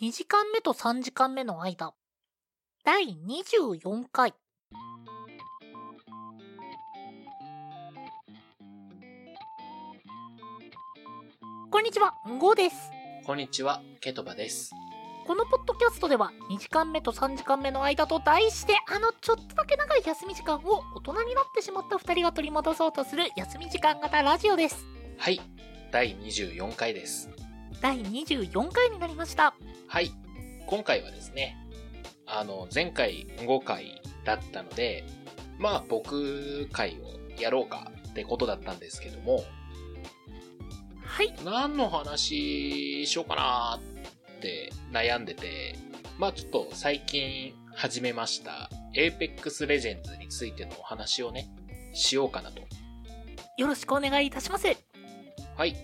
2時間目と3時間目の間第24回こんにちは、ゴーです。こんにちは、ケトバです。このポッドキャストでは2時間目と3時間目の間と題してあのちょっとだけ長い休み時間を大人になってしまった2人が取り戻そうとする休み時間型ラジオです。はい、第24回です。第24回になりました。はい、今回はですね、あの、前回5回だったので、まあ僕回をやろうかってことだったんですけども、はい。何の話しようかなって悩んでて、まあちょっと最近始めました Apex Legends についてのお話をね、しようかなとよろしくお願いいたします。はい。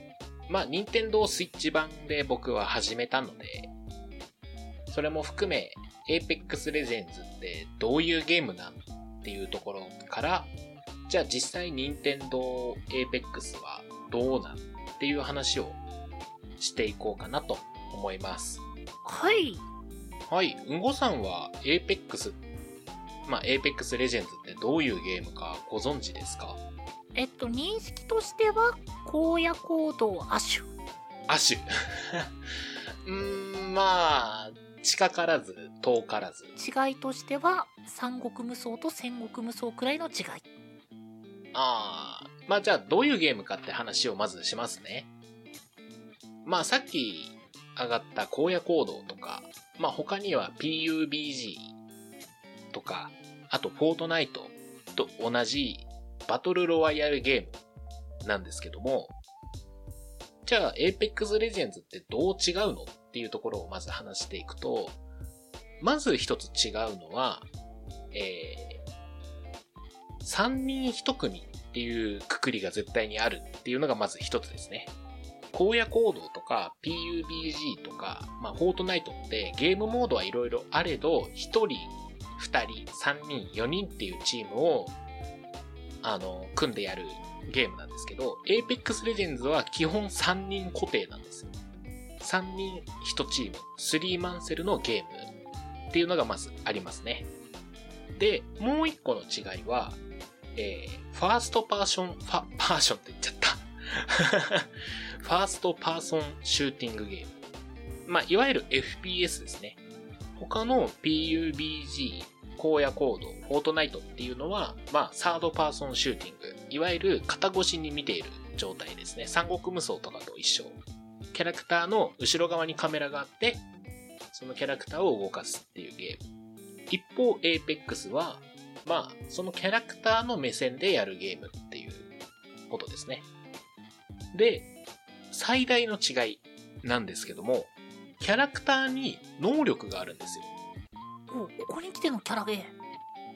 まあ、任天堂スイッチ版で僕は始めたので、それも含め、Apex Legends ってどういうゲームなんっていうところから、じゃあ実際任天堂 Apex はどうなんっていう話をしていこうかなと思います。はい。はい。うんごさんは Apex、まあ、Apex Legends ってどういうゲームかご存知ですか？えっと、認識としては、荒野行動亜種。亜種。うーん、まあ、近からず、遠からず。違いとしては、三国無双と戦国無双くらいの違い。ああ、まあじゃあどういうゲームかって話をまずしますね。まあさっき上がった荒野行動とか、まあ他には PUBG とか、あとフォートナイトと同じバトルロワイヤルゲームなんですけども、じゃあ Apex Legends ってどう違うのっていうところをまず話していくと、まず一つ違うのは、えー、3人1組っていうくくりが絶対にあるっていうのがまず一つですね。荒野行動とか PUBG とか、まあ、フォートナイトってゲームモードはいろいろあれど、1人、2人、3人、4人っていうチームを、あの、組んでやるゲームなんですけど、Apex Legends は基本3人固定なんですよ。3人1チーム、3マンセルのゲームっていうのがまずありますね。で、もう一個の違いは、えー、ファーストパーション、ファ、パーションって言っちゃった。ファーストパーソンシューティングゲーム。まあ、いわゆる FPS ですね。他の PUBG、荒野行動、フォートナイトっていうのは、まあ、サードパーソンシューティング。いわゆる肩越しに見ている状態ですね。三国無双とかと一緒。キャラクターの後ろ側にカメラがあって、そのキャラクターを動かすっていうゲーム。一方、Apex は、まあ、そのキャラクターの目線でやるゲームっていうことですね。で、最大の違いなんですけども、キャラクターに能力があるんですよ。お、ここに来てのキャラゲー。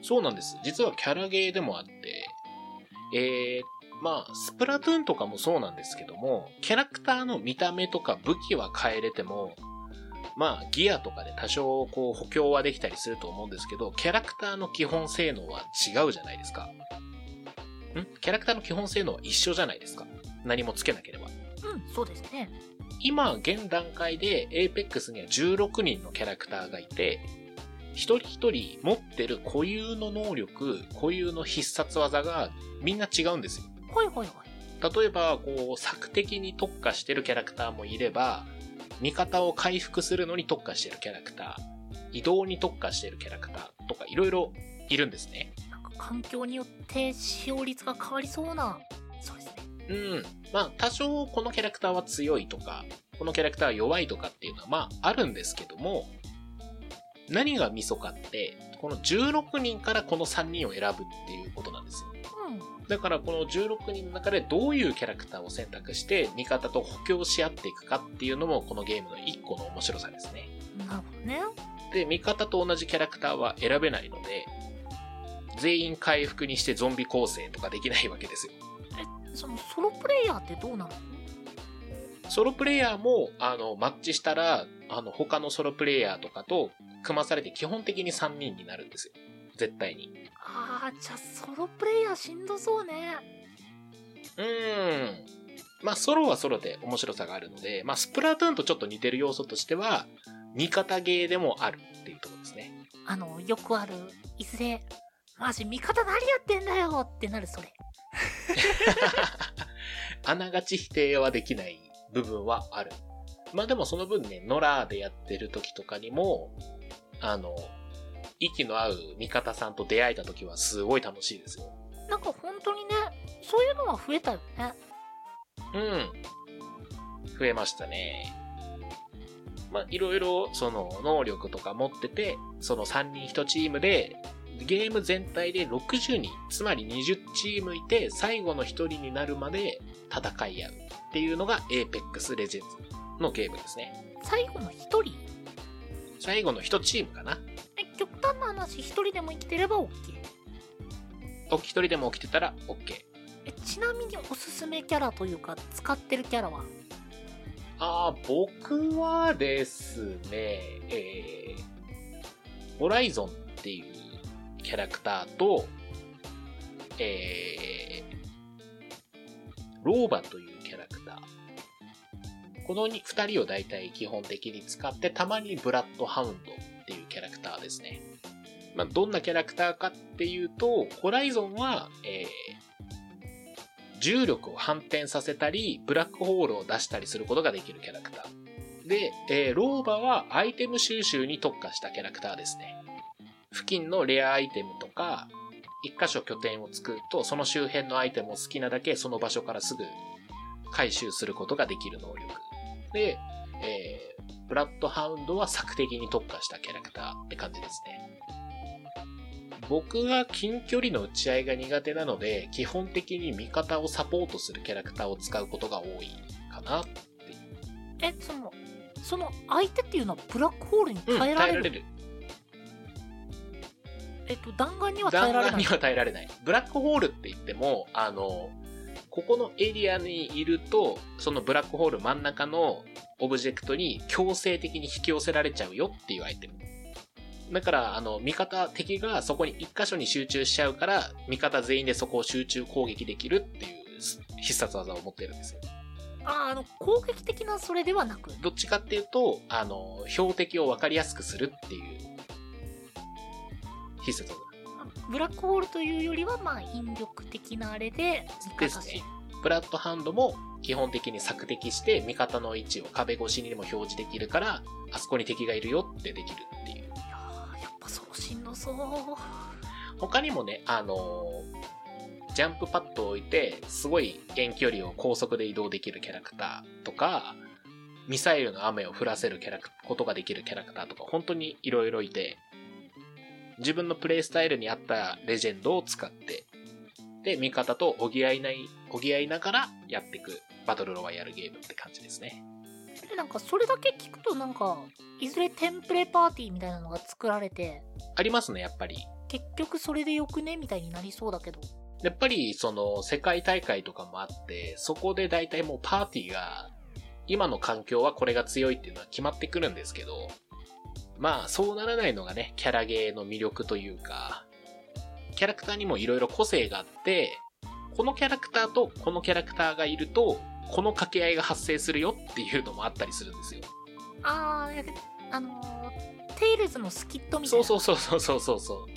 そうなんです。実はキャラゲーでもあって、えー、まあ、スプラトゥーンとかもそうなんですけども、キャラクターの見た目とか武器は変えれても、まあ、ギアとかで多少こう補強はできたりすると思うんですけど、キャラクターの基本性能は違うじゃないですか。ん？キャラクターの基本性能は一緒じゃないですか。何もつけなければ。うん、そうですね。今、現段階で Apex には16人のキャラクターがいて、一人一人持ってる固有の能力、固有の必殺技がみんな違うんですよ。はいはいはい。例えば、こう、索敵に特化してるキャラクターもいれば、味方を回復するのに特化してるキャラクター、移動に特化してるキャラクターとかいろいろいるんですね。なんか環境によって使用率が変わりそうな。そうですね。うん。まあ、多少このキャラクターは強いとか、このキャラクターは弱いとかっていうのはまああるんですけども、何がミソかって、この16人からこの3人を選ぶっていうことなんですよ。うん。だからこの16人の中でどういうキャラクターを選択して味方と補強し合っていくかっていうのもこのゲームの1個の面白さですね。なるほどね。で、味方と同じキャラクターは選べないので、全員回復にしてゾンビ構成とかできないわけですよ。そのソロプレイヤーってどうなの？ソロプレイヤーも、あの、マッチしたら、あの、他のソロプレイヤーとかと組まされて基本的に3人になるんですよ。絶対に。あー、じゃあソロプレイヤーしんどそうね。うーん。まあ、ソロはソロで面白さがあるので、まあ、スプラトゥーンとちょっと似てる要素としては、味方ゲーでもあるっていうところですね。あの、よくある、いずれ、マジ味方何やってんだよってなるそれ。あながち否定はできない部分はある。まあでもその分ね、ノラーでやってる時とかにも、あの、息の合う味方さんと出会えた時はすごい楽しいですよ。なんか本当にね、そういうのは増えたよね。うん。増えましたね。まあ、いろいろ、その、能力とか持ってて、その3人1チームで、ゲーム全体で60人、つまり20チームいて、最後の1人になるまで戦い合うっていうのが Apex Legends のゲームですね。最後の1人？最後の1チームかな。え、極端な話、1人でも生きてれば OK。お一人でも起きてたら OK。え、ちなみにおすすめキャラというか、使ってるキャラは？ああ、僕はですね、えー、ホライゾンっていうキャラクターと、えー、ローバというキャラクター。この二人を大体基本的に使って、たまにブラッドハウンドっていうキャラクターですね。まあ、どんなキャラクターかっていうと、ホライゾンは、えー、重力を反転させたり、ブラックホールを出したりすることができるキャラクター。で、えー、ローバはアイテム収集に特化したキャラクターですね。付近のレアアイテムとか、一箇所拠点を作ると、その周辺のアイテムを好きなだけその場所からすぐ回収することができる能力。で、えー、ブラッドハウンドは索敵に特化したキャラクターって感じですね。僕は近距離の打ち合いが苦手なので、基本的に味方をサポートするキャラクターを使うことが多いかなって。え、その、その相手っていうのはブラックホールにうん、耐えられる,、耐えられる。えっと、弾丸には耐えられない弾丸に。は耐えられない。ブラックホールって言っても、あの、ここのエリアにいると、そのブラックホール真ん中のオブジェクトに強制的に引き寄せられちゃうよっていうアイテム。だから、あの、味方、敵がそこに一箇所に集中しちゃうから、味方全員でそこを集中攻撃できるっていう必殺技を持ってるんですよ。あ、あの、攻撃的なそれではなく。どっちかっていうと、あの、標的を分かりやすくするっていう必殺技。ブラックホールというよりは、まあ、引力的なあれで、ですね。ブラッドハンドも基本的に索敵して味方の位置を壁越しにでも表示できるから、あそこに敵がいるよってできるっていう。いやーやっぱそう。他にもね、あのージャンプパッドを置いて、すごい遠距離を高速で移動できるキャラクターとか、ミサイルの雨を降らせるキャラクことができるキャラクターとか、本当にいろいろいて、自分のプレイスタイルに合ったレジェンドを使って、で、味方と補いない、補いながらやっていくバトルロワイヤルゲームって感じですね。でなんか、それだけ聞くと、なんか、いずれテンプレパーティーみたいなのが作られて、ありますね、やっぱり。結局それでよくね？みたいになりそうだけど。やっぱり、その、世界大会とかもあって、そこで大体もうパーティーが、今の環境はこれが強いっていうのは決まってくるんですけど、まあ、そうならないのがね、キャラゲーの魅力というか、キャラクターにもいろいろ個性があって、このキャラクターとこのキャラクターがいると、この掛け合いが発生するよっていうのもあったりするんですよ。あー、いやあのー、テイルズのスキットみたいな。そうそうそうそうそうそ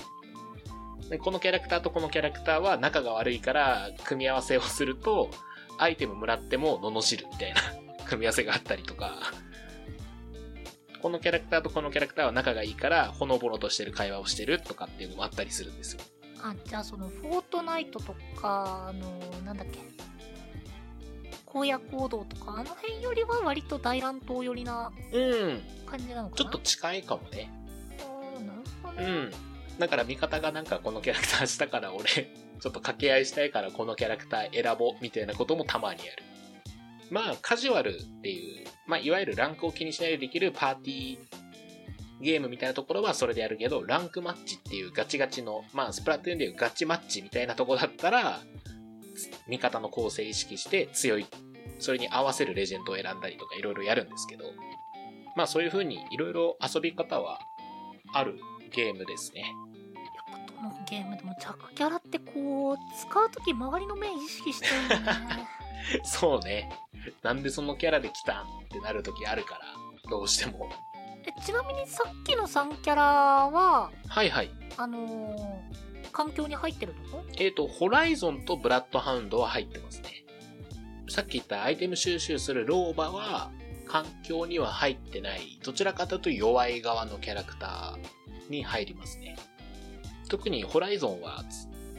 う。でこのキャラクターとこのキャラクターは仲が悪いから、組み合わせをすると、アイテムもらっても罵るみたいな 組み合わせがあったりとか、このキャラクターとこのキャラクターは仲がいいから、ほのぼのとしてる会話をしてるとかっていうのもあったりするんですよ。あ、じゃあその、フォートナイトとか、あのー、なんだっけ？荒野行動とか、あの辺よりは割と大乱闘寄りなうん。感じなのかな？ちょっと近いかもね。なるほどね。うん。だから味方がなんかこのキャラクターしたから俺、ちょっと掛け合いしたいからこのキャラクター選ぼうみたいなこともたまにある。まあ、カジュアルっていう、まあ、いわゆるランクを気にしないでできるパーティーゲームみたいなところはそれでやるけど、ランクマッチっていうガチガチの、まあ、スプラトゥーンでいうガチマッチみたいなとこだったら、味方の構成意識して強い、それに合わせるレジェンドを選んだりとかいろいろやるんですけど、まあそういう風にいろいろ遊び方はあるゲームですね。やっぱどのゲームでも弱キャラってこう、使うとき周りの目意識しちゃうよね。そうね。なんでそのキャラで来たんってなる時あるから、どうしても。えちなみにさっきの3キャラは、はいはい。あのー、環境に入ってるの？えっ、と、ホライゾンとブラッドハウンドは入ってますね。さっき言ったアイテム収集するローバは、環境には入ってない、どちらかというと弱い側のキャラクターに入りますね。特にホライゾンは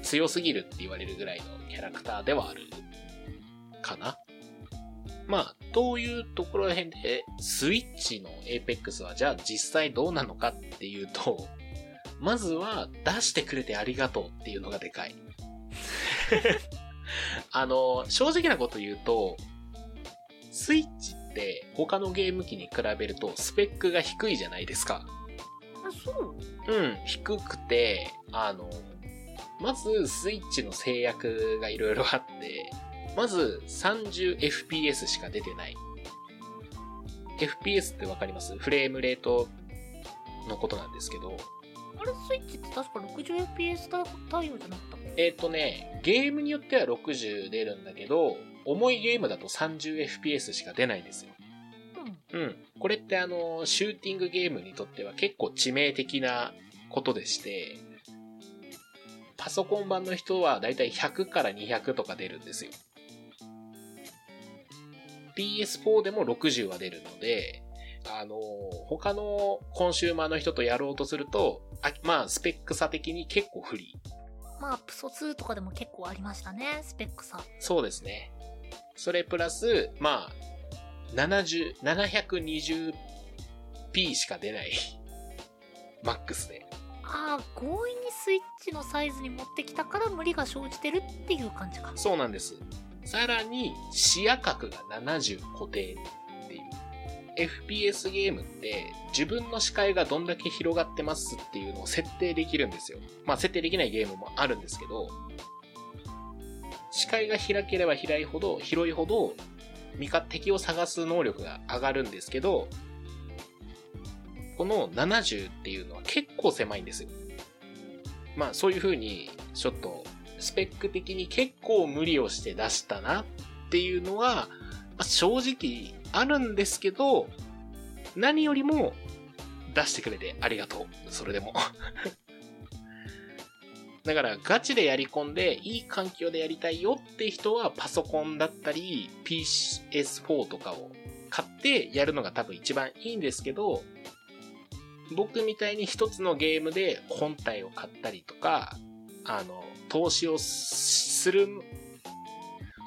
強すぎるって言われるぐらいのキャラクターではあるかな。まあ、というところら辺で、スイッチの Apex はじゃあ実際どうなのかっていうと、まずは出してくれてありがとうっていうのがでかい。あの、正直なこと言うと、スイッチって他のゲーム機に比べるとスペックが低いじゃないですか。あ、そううん、低くて、あの、まずスイッチの制約がいろいろあって、まず 30fps しか出てない。FPS ってわかります？フレームレートのことなんですけど、あれ、スイッチって確か 60fps 対応じゃなかった？えっ、とね、ゲームによっては60出るんだけど、重いゲームだと 30fps しか出ないんですよ。うん。うん。これってあの、シューティングゲームにとっては結構致命的なことでして、パソコン版の人はだいたい100から200とか出るんですよ。PS4 でも60は出るので、あの、他のコンシューマーの人とやろうとすると、あまあ、スペック差的に結構不利。まあ、プソ2とかでも結構ありましたね、スペック差。そうですね。それプラス、まあ、70、720p しか出ない。マックスで。ああ、強引にスイッチのサイズに持ってきたから無理が生じてるっていう感じか。そうなんです。さらに、視野角が70固定。FPS ゲームって自分の視界がどんだけ広がってますっていうのを設定できるんですよ。まあ設定できないゲームもあるんですけど、視界が開ければ開いほど、広いほど、味方、敵を探す能力が上がるんですけど、この70っていうのは結構狭いんですよ。まあそういう風に、ちょっと、スペック的に結構無理をして出したなっていうのは、まあ正直あるんですけど、何よりも出してくれてありがとう。それでも。だからガチでやり込んでいい環境でやりたいよって人はパソコンだったり PS4 とかを買ってやるのが多分一番いいんですけど、僕みたいに一つのゲームで本体を買ったりとか、あの、投資をする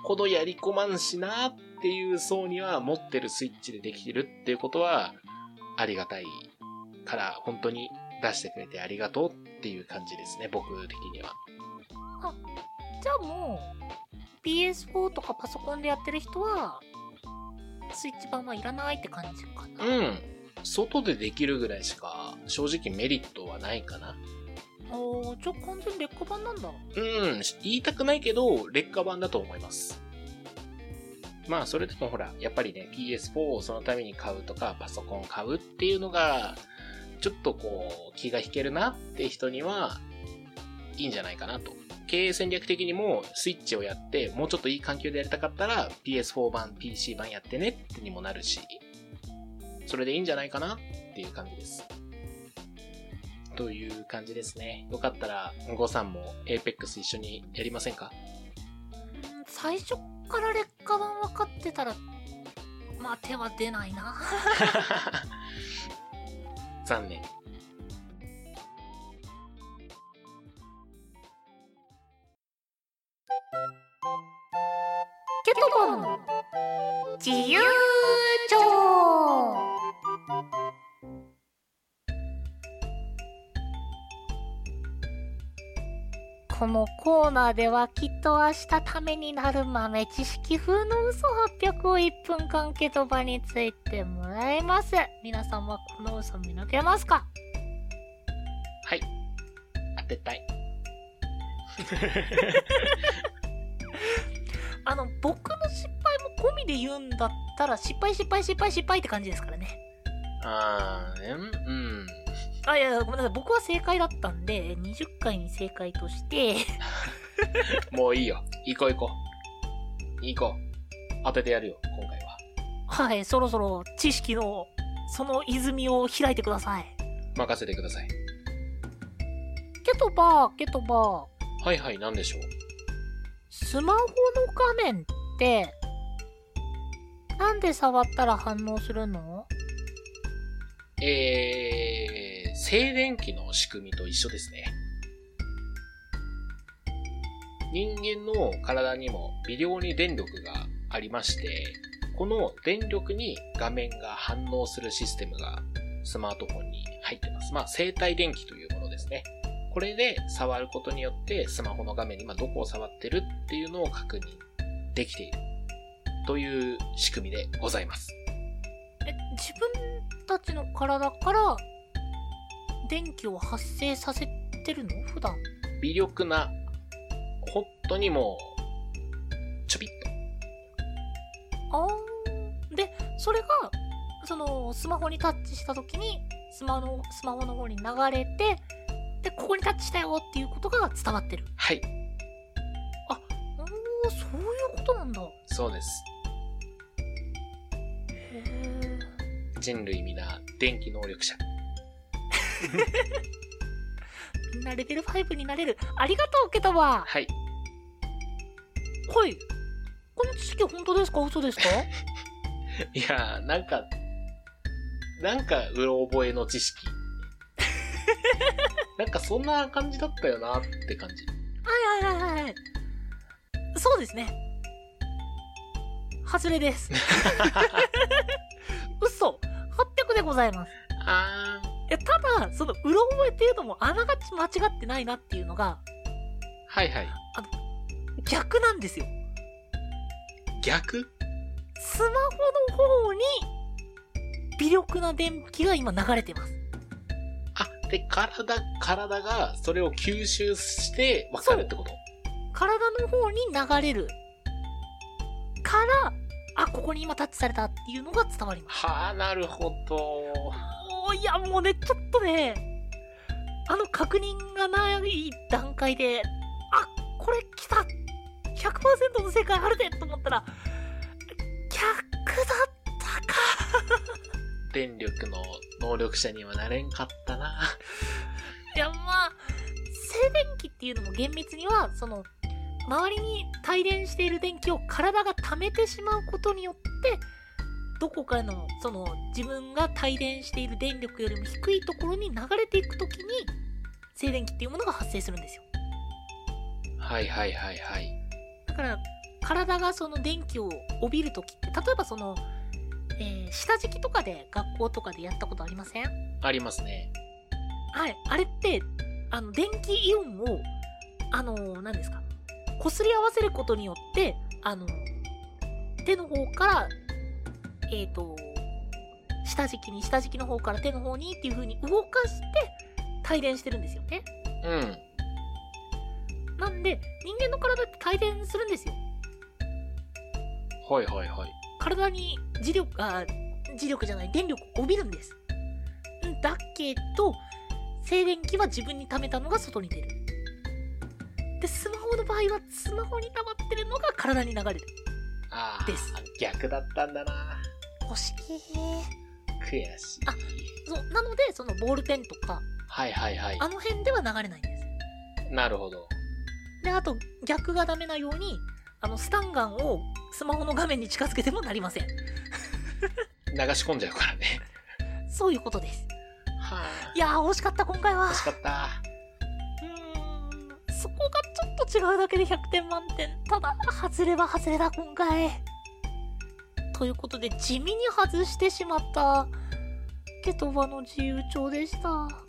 ほどやり込まんしなっていう層には持ってるスイッチでできてるっていうことはありがたいから本当に出してくれてありがとうっていう感じですね、僕的には。じゃあもう、PS4 とかパソコンでやってる人は、スイッチ版はいらないって感じかな。うん。外でできるぐらいしか正直メリットはないかな。おー、じゃあ完全劣化版なんだ。うん、言いたくないけど、劣化版だと思います。まあ、それでもほら、やっぱりね、PS4 をそのために買うとか、パソコン買うっていうのが、ちょっとこう、気が引けるなって人には、いいんじゃないかなと。経営戦略的にも、スイッチをやって、もうちょっといい環境でやりたかったら、PS4 版、PC 版やってねってにもなるし、それでいいんじゃないかなっていう感じです。という感じですね。よかったら、ゴさんも Apex 一緒にやりませんか？最初から劣化版分かってたら、まあ手は出ないな。残念。ケトボン自由帳このコーナーではきっと明日ためになる豆知識風の嘘800を1分間ケトバについてもらいます。皆さんはこの嘘見抜けますか？はい。当てたい。あの、僕の失敗も込みで言うんだったら失敗失敗失敗失敗って感じですからね。あー、うん、うん。あ、いやごめんなさい。僕は正解だったんで、20回に正解として、もういいよ。行こう行こう。行こ当ててやるよ、今回は。はい、そろそろ知識の、その泉を開いてください。任せてください。ケトバー、ケトバー。はいはい、なんでしょう。スマホの画面って、なんで触ったら反応するの？えー、静電気の仕組みと一緒ですね。人間の体にも微量に電力がありまして、この電力に画面が反応するシステムがスマートフォンに入ってます。まあ、生体電気というものですね。これで触ることによってスマホの画面に今どこを触ってるっていうのを確認できているという仕組みでございます。え、自分たちの体から電気を発生させてるの？普段。微力な、本当にもう、ちょびっと。あー。で、それが、その、スマホにタッチした時に、スマホの、スマホの方に流れて、で、ここにタッチしたよっていうことが伝わってる。はい、おー、そういうことなんだ。そうです。へー。人類皆、電気能力者。みんなレベル5になれる。ありがとう、ケトバはい。はい。この知識本当ですか？嘘ですか？いやー、なんか、なんか、うろ覚えの知識。なんか、そんな感じだったよなって感じ。はいはいはいはい。そうですね。外れです。嘘 !800 でございます。あいや、ただ、その、うろ覚えっていうのもあながち間違ってないなっていうのが、ー、はいはい。逆なんですよ。逆？スマホの方に、微力な電気が今流れてます。あ、で、体、体がそれを吸収して分かるってこと？体の方に流れる。から、あ、ここに今タッチされたっていうのが伝わります。はあ、なるほど。おーいや、もうね、ちょっとね、あの確認がない段階で、あ、これ来た !100% の正解あるでと思ったら、逆だったか。電力の能力者にはなれんかったな。いや、まあ、静電気っていうのも厳密には、その、周りに帯電している電気を体が溜めてしまうことによって、どこかの、その、自分が帯電している電力よりも低いところに流れていくときに、静電気っていうものが発生するんですよ。はいはいはいはい。だから、体がその電気を帯びるときって、例えばその、えー下敷きとかで学校とかでやったことありません？ありますね。はい。あれって、あの、電気イオンを、あのー、何ですか、擦り合わせることによって、あの、手の方から、えっ、と、下敷きに、下敷きの方から手の方にっていう風に動かして、帯電してるんですよね。うん。なんで、人間の体って帯電するんですよ。はいはいはい。体に磁力、あ、磁力じゃない、電力を帯びるんです。んだけど、静電気は自分に溜めたのが外に出る。で、スマホの場合は、スマホに溜まってるのが体に流れる。ああ、です逆だったんだな。惜しい。悔しい。あそう、なので、そのボールペンとか、はいはいはい。あの辺では流れないんです。なるほど。で、あと、逆がダメなように、あの、スタンガンをスマホの画面に近づけてもなりません。流し込んじゃうからね。そういうことです。はあ。いやー、惜しかった、今回は惜。しかった。うーん、そこがちょっと違うだけで100点満点。ただ、外れは外れだ、今回。ということで、地味に外してしまった、ケトバの自由帳でした。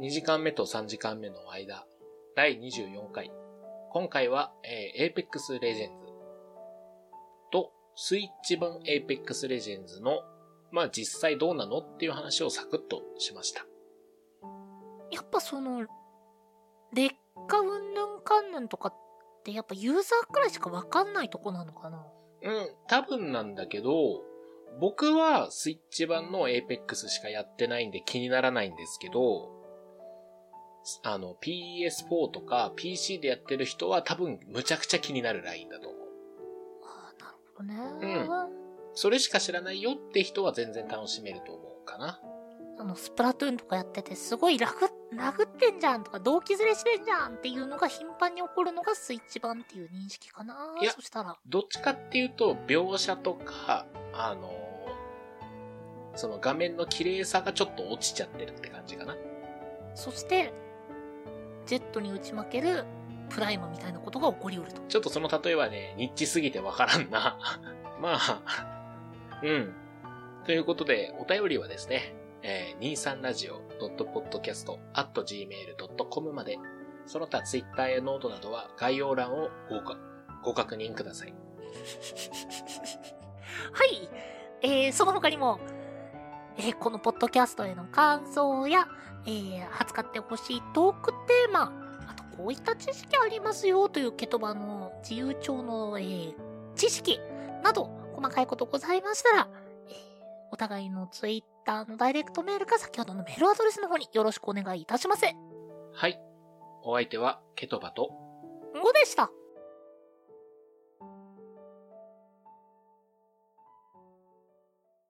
2時間目と3時間目の間、第24回。今回は、えー、Apex Legends とスイッチ版 Apex Legends の、まあ実際どうなのっていう話をサクッとしました。やっぱその、劣化うんぬんかんぬんとかってやっぱユーザーくらいしかわかんないとこなのかな？うん、多分なんだけど、僕はスイッチ版の Apex しかやってないんで気にならないんですけど、あの PS4 とか PC でやってる人は多分むちゃくちゃ気になるラインだと思う。ああ、なるほどね。それしか知らないよって人は全然楽しめると思うかな。あの、スプラトゥーンとかやってて、すごいラグ、ラグってんじゃんとか、動機ずれしてんじゃんっていうのが頻繁に起こるのがスイッチ版っていう認識かないやそしたら。どっちかっていうと、描写とか、あの、その画面の綺麗さがちょっと落ちちゃってるって感じかな。そして、ジェットに打ち負けるプライムみたいなことが起こりうると。ちょっとその例えはね、ニッチすぎてわからんな。まあ、うん。ということで、お便りはですね、えー、23radio.podcast.gmail.com まで、その他 Twitter やノートなどは概要欄をごかご確認ください。はい。えー、その他にも、えー、このポッドキャストへの感想や、えー、扱ってほしいトークテーマ、あとこういった知識ありますよというケトバの自由帳の、えー、知識など、細かいことございましたら、えー、お互いのツイッターのダイレクトメールか先ほどのメールアドレスの方によろしくお願いいたします。はい。お相手は、ケトバと、5でした。